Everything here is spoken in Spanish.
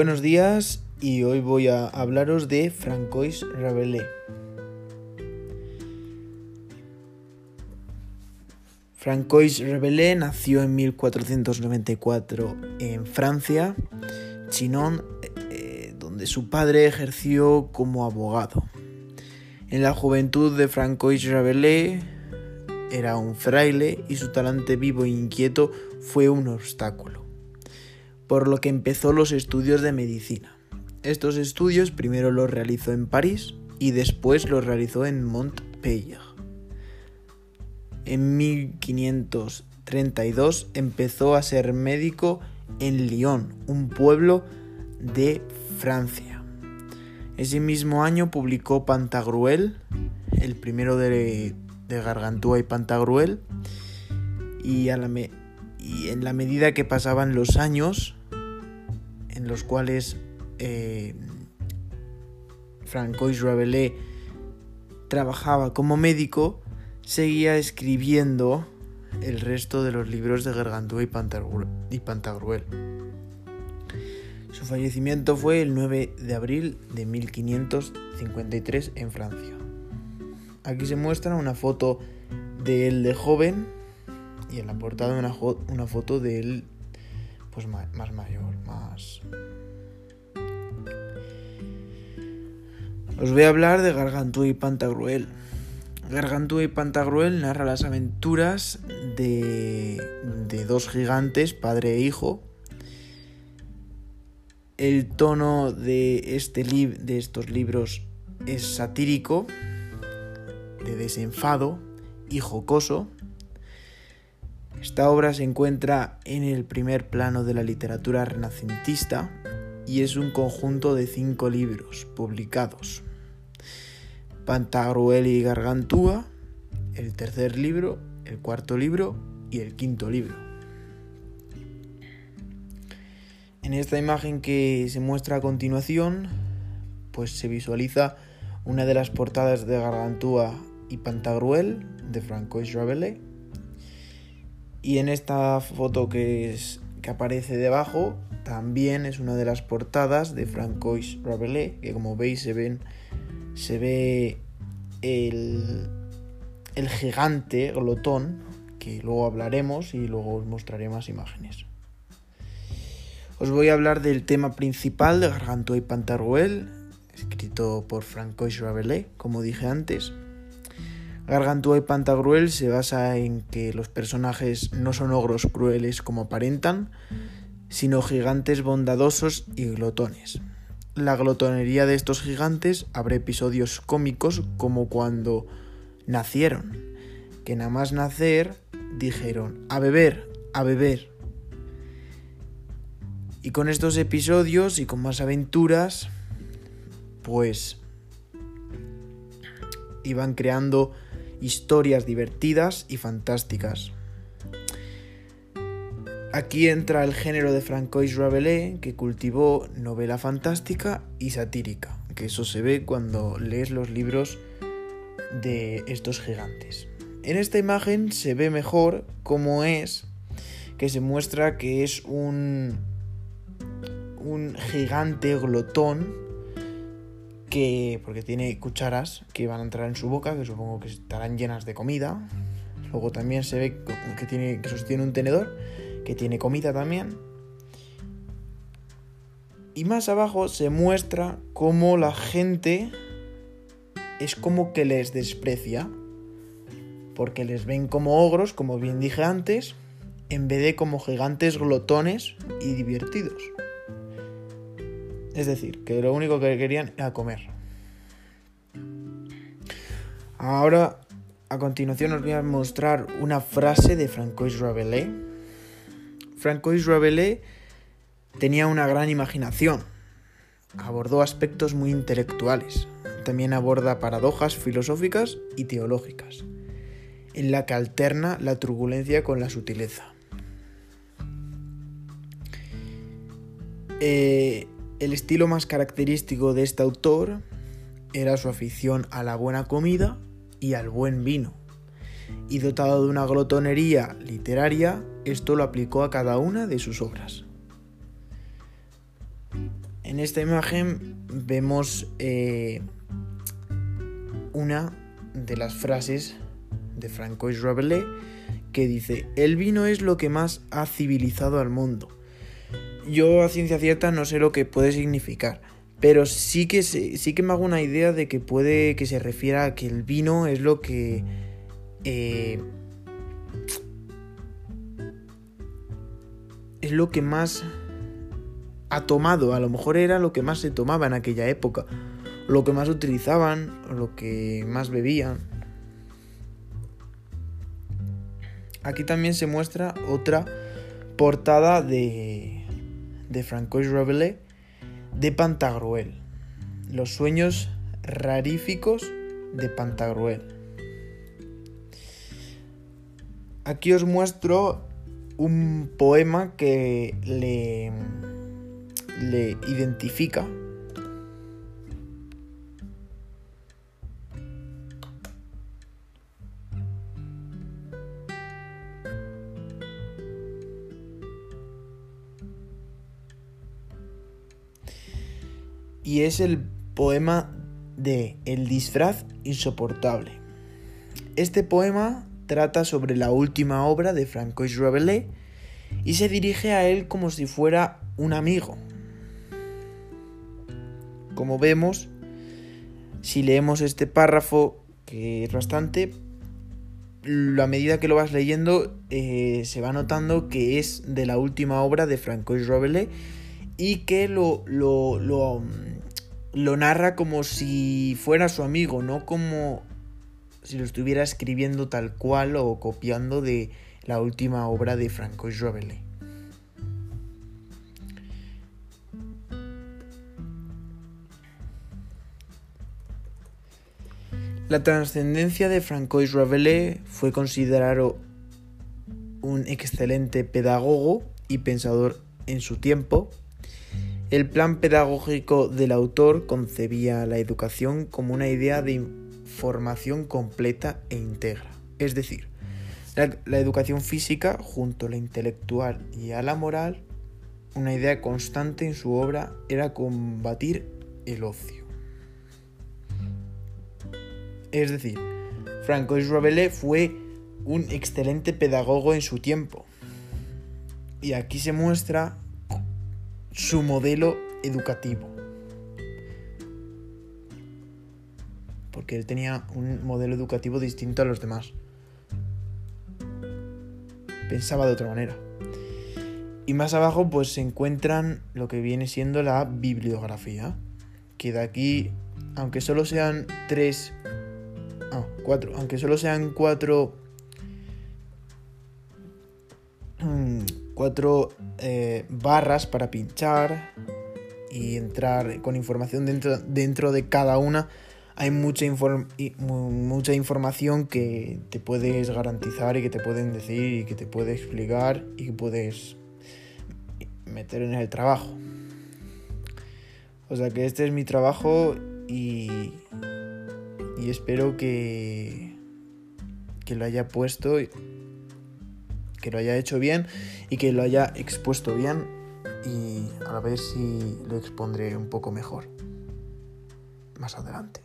Buenos días y hoy voy a hablaros de Francois Rabelais. Francois Rabelais nació en 1494 en Francia, Chinon, eh, donde su padre ejerció como abogado. En la juventud de Francois Rabelais era un fraile y su talante vivo e inquieto fue un obstáculo, por lo que empezó los estudios de medicina. Estos estudios primero los realizó en París y después los realizó en Montpellier. En 1532 empezó a ser médico en Lyon, un pueblo de Francia. Ese mismo año publicó Pantagruel, el primero de, Gargantúa y Pantagruel, y, en la medida que pasaban los años, los cuales eh, Francois Rabelais trabajaba como médico, seguía escribiendo el resto de los libros de Gargantúa y Pantagruel. Su fallecimiento fue el 9 de abril de 1553 en Francia. Aquí se muestra una foto de él de joven y en la portada una, una foto de él pues más mayor, más... Os voy a hablar de Gargantúa y Pantagruel. Gargantúa y Pantagruel narra las aventuras de, dos gigantes, padre e hijo. El tono de, este de estos libros es satírico, de desenfado y jocoso. Esta obra se encuentra en el primer plano de la literatura renacentista y es un conjunto de cinco libros publicados Pantagruel y Gargantúa, el tercer libro, el cuarto libro y el quinto libro. En esta imagen que se muestra a continuación, pues se visualiza una de las portadas de Gargantúa y Pantagruel de Francois Rabelais. Y en esta foto que, es, que aparece debajo también es una de las portadas de Francois Rabelais, que como veis se ven se ve el, el gigante glotón, que luego hablaremos y luego os mostraré más imágenes. Os voy a hablar del tema principal de Gargantúa y Pantagruel, escrito por Francois Rabelais, como dije antes. Gargantúa y Pantagruel se basa en que los personajes no son ogros crueles como aparentan, sino gigantes bondadosos y glotones la glotonería de estos gigantes abre episodios cómicos como cuando nacieron, que nada más nacer dijeron a beber, a beber. Y con estos episodios y con más aventuras, pues iban creando historias divertidas y fantásticas. Aquí entra el género de Francois Rabelais, que cultivó novela fantástica y satírica, que eso se ve cuando lees los libros de estos gigantes. En esta imagen se ve mejor cómo es que se muestra que es un un gigante glotón que porque tiene cucharas que van a entrar en su boca, que supongo que estarán llenas de comida. Luego también se ve que tiene que sostiene un tenedor que tiene comida también. Y más abajo se muestra cómo la gente es como que les desprecia, porque les ven como ogros, como bien dije antes, en vez de como gigantes glotones y divertidos. Es decir, que lo único que querían era comer. Ahora, a continuación os voy a mostrar una frase de Francois Rabelais Francois Rabelais tenía una gran imaginación. Abordó aspectos muy intelectuales. También aborda paradojas filosóficas y teológicas, en la que alterna la turbulencia con la sutileza. Eh, el estilo más característico de este autor era su afición a la buena comida y al buen vino y dotado de una glotonería literaria, esto lo aplicó a cada una de sus obras. En esta imagen vemos eh, una de las frases de Francois Rabelais que dice, el vino es lo que más ha civilizado al mundo. Yo a ciencia cierta no sé lo que puede significar, pero sí que, sí que me hago una idea de que puede que se refiera a que el vino es lo que... Eh, es lo que más ha tomado, a lo mejor era lo que más se tomaba en aquella época, lo que más utilizaban, lo que más bebían. Aquí también se muestra otra portada de, de Francois Rabelais de Pantagruel. Los sueños raríficos de Pantagruel. Aquí os muestro un poema que le, le identifica y es el poema de El disfraz insoportable. Este poema trata sobre la última obra de Francois Rabelais y se dirige a él como si fuera un amigo. Como vemos, si leemos este párrafo, que es bastante, a medida que lo vas leyendo eh, se va notando que es de la última obra de Francois Rabelais y que lo, lo, lo, lo narra como si fuera su amigo, no como si lo estuviera escribiendo tal cual o copiando de la última obra de Francois Rabelais. La trascendencia de Francois Rabelais fue considerado un excelente pedagogo y pensador en su tiempo, el plan pedagógico del autor concebía la educación como una idea de información completa e íntegra, es decir, la, educación física junto a la intelectual y a la moral, una idea constante en su obra era combatir el ocio. Es decir, Francois Rabelais fue un excelente pedagogo en su tiempo. Y aquí se muestra su modelo educativo. Porque él tenía un modelo educativo distinto a los demás. Pensaba de otra manera. Y más abajo pues se encuentran lo que viene siendo la bibliografía. Que de aquí, aunque solo sean tres... Ah, cuatro. Aunque solo sean cuatro... Mm, cuatro eh, barras para pinchar y entrar con información dentro, dentro de cada una. Hay mucha, mucha información que te puedes garantizar y que te pueden decir y que te puede explicar y que puedes meter en el trabajo. O sea que este es mi trabajo y, y espero que, que lo haya puesto que lo haya hecho bien y que lo haya expuesto bien y a ver si lo expondré un poco mejor más adelante.